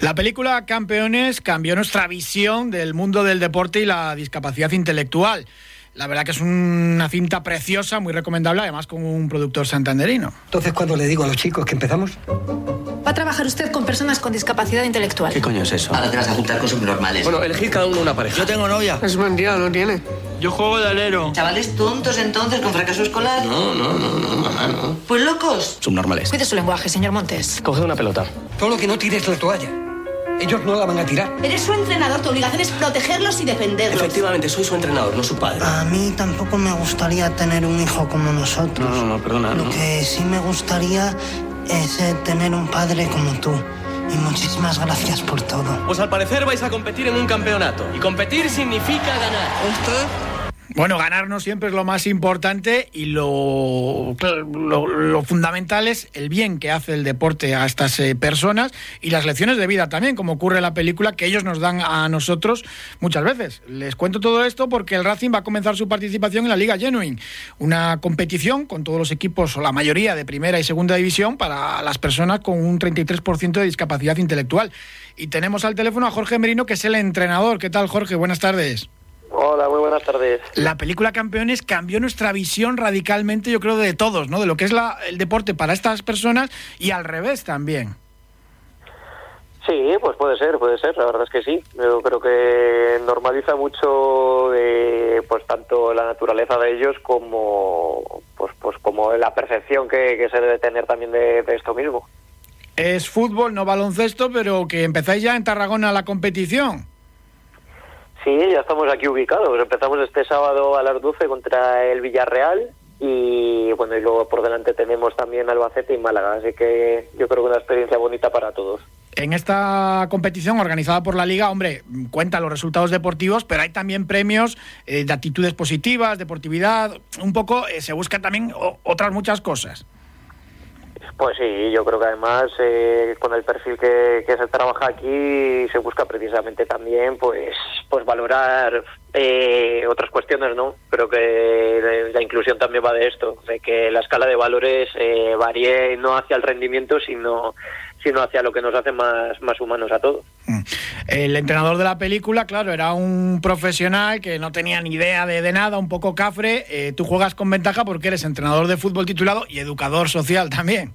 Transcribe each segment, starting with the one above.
La película Campeones cambió nuestra visión del mundo del deporte y la discapacidad intelectual. La verdad que es una cinta preciosa, muy recomendable, además con un productor santanderino. Entonces, cuando le digo a los chicos que empezamos? Va a trabajar usted con personas con discapacidad intelectual. ¿Qué coño es eso? Ahora te vas a juntar con subnormales. Bueno, elegir cada uno una pareja. Yo tengo novia. Es mentira, no tiene. Yo juego de alero. ¿Chavales tontos entonces con fracaso escolar? No, no, no, no, mamá, no. Pues locos. Subnormales. Cuide su lenguaje, señor Montes. Coge una pelota. Solo que no tires la toalla. Ellos no la van a tirar. Eres su entrenador, tu obligación es protegerlos y defenderlos. Efectivamente, soy su entrenador, no su padre. A mí tampoco me gustaría tener un hijo como nosotros. No, no, no, perdona. Lo no. que sí me gustaría es eh, tener un padre como tú. Y muchísimas gracias por todo. Pues al parecer vais a competir en un campeonato. Y competir significa ganar. Bueno, ganarnos siempre es lo más importante y lo, lo, fundamental es el bien que hace el deporte a estas eh, personas y las lecciones de vida también, como ocurre en la película, que ellos nos dan a nosotros muchas veces. Les cuento todo esto porque el Racing va a comenzar su participación en la Liga Genuine, una competición con todos los equipos o la mayoría de primera y segunda división para las personas con un 33% de discapacidad intelectual. Y tenemos al teléfono a Jorge Merino, que es el entrenador. ¿Qué tal, Jorge? Buenas tardes. Hola, muy buenas tardes. La película Campeones cambió nuestra visión radicalmente, yo creo, de todos, ¿no? De lo que es la, el deporte para estas personas y al revés también. Sí, pues puede ser, puede ser, la verdad es que sí. Yo creo que normaliza mucho eh, pues tanto la naturaleza de ellos como pues pues como la percepción que, que se debe tener también de, de esto mismo. Es fútbol, no baloncesto, pero que empezáis ya en Tarragona la competición. Sí, ya estamos aquí ubicados. Empezamos este sábado a las 12 contra el Villarreal y bueno, y luego por delante tenemos también Albacete y Málaga, así que yo creo que una experiencia bonita para todos. En esta competición organizada por la Liga, hombre, cuenta los resultados deportivos, pero hay también premios eh, de actitudes positivas, deportividad, un poco eh, se buscan también otras muchas cosas. Pues sí, yo creo que además eh, con el perfil que, que, se trabaja aquí se busca precisamente también pues pues valorar eh, otras cuestiones, ¿no? Creo que la inclusión también va de esto, de que la escala de valores eh, varíe no hacia el rendimiento, sino sino hacia lo que nos hace más, más humanos a todos. El entrenador de la película, claro, era un profesional que no tenía ni idea de, de nada, un poco cafre. Eh, tú juegas con ventaja porque eres entrenador de fútbol titulado y educador social también.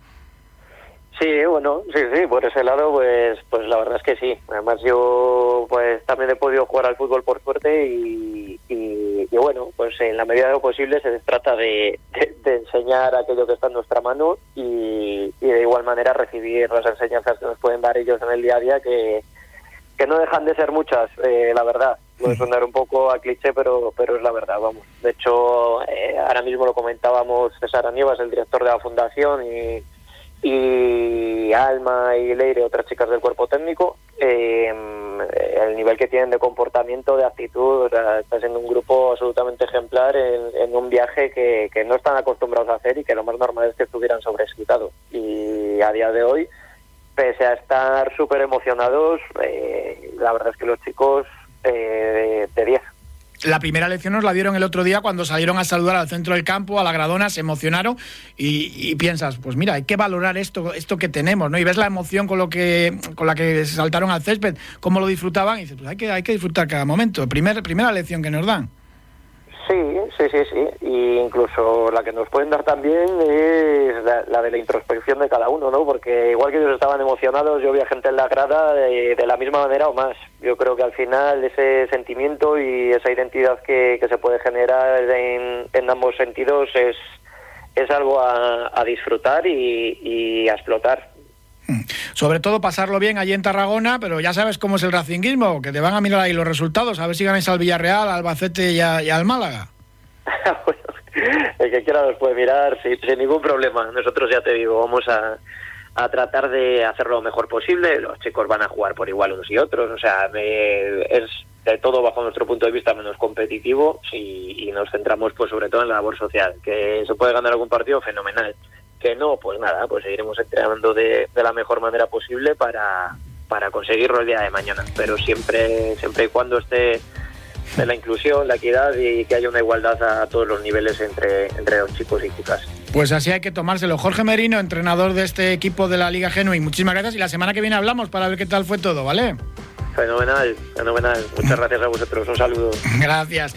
Sí, bueno, sí, sí, por ese lado, pues, pues la verdad es que sí. Además yo, pues también he podido jugar al fútbol por suerte y, y, bueno, pues en la medida de lo posible se trata de, de, de, enseñar aquello que está en nuestra mano y, y, de igual manera recibir las enseñanzas que nos pueden dar ellos en el día a día, que, que no dejan de ser muchas, eh, la verdad. Puede sonar un poco a cliché, pero, pero es la verdad, vamos. De hecho, eh, ahora mismo lo comentábamos César Aníbal, el director de la fundación, y y Alma y Leire, otras chicas del cuerpo técnico, eh, el nivel que tienen de comportamiento, de actitud, o sea, está siendo un grupo absolutamente ejemplar en, en un viaje que, que, no están acostumbrados a hacer y que lo más normal es que estuvieran sobreexcitados. Y a día de hoy, pese a estar súper emocionados, eh, la verdad es que los chicos eh, de 10 la primera lección nos la dieron el otro día cuando salieron a saludar al centro del campo, a la gradona, se emocionaron y, y, piensas, pues mira, hay que valorar esto, esto que tenemos, ¿no? Y ves la emoción con lo que, con la que saltaron al césped, cómo lo disfrutaban, y dices, pues hay que, hay que disfrutar cada momento. Primer, primera lección que nos dan. Sí, sí, sí, sí. Y incluso la que nos pueden dar también es la, la, de la introspección de cada uno, ¿no? Porque igual que ellos estaban emocionados, yo vi a gente en la grada de, la misma manera o más. Yo creo que al final ese sentimiento y esa identidad que, que se puede generar en, en ambos sentidos es, es algo a, a disfrutar y, y a explotar. Sobre todo pasarlo bien allí en Tarragona, pero ya sabes cómo es el racinguismo, que te van a mirar ahí los resultados, a ver si ganáis al Villarreal, al Albacete y, y al Málaga. el que quiera los puede mirar sin, sin, ningún problema. Nosotros ya te digo, vamos a, a tratar de hacerlo lo mejor posible. Los chicos van a jugar por igual unos y otros, o sea, me, es de todo bajo nuestro punto de vista menos competitivo y, y nos centramos pues sobre todo en la labor social. Que se puede ganar algún partido, fenomenal que no, pues nada, pues seguiremos entrenando de, de, la mejor manera posible para, para conseguirlo el día de mañana. Pero siempre, siempre y cuando esté de la inclusión, la equidad y que haya una igualdad a todos los niveles entre, entre los chicos y chicas. Pues así hay que tomárselo. Jorge Merino, entrenador de este equipo de la Liga Genui, muchísimas gracias y la semana que viene hablamos para ver qué tal fue todo, ¿vale? Fenomenal, fenomenal. Muchas gracias a vosotros. Un saludo. Gracias.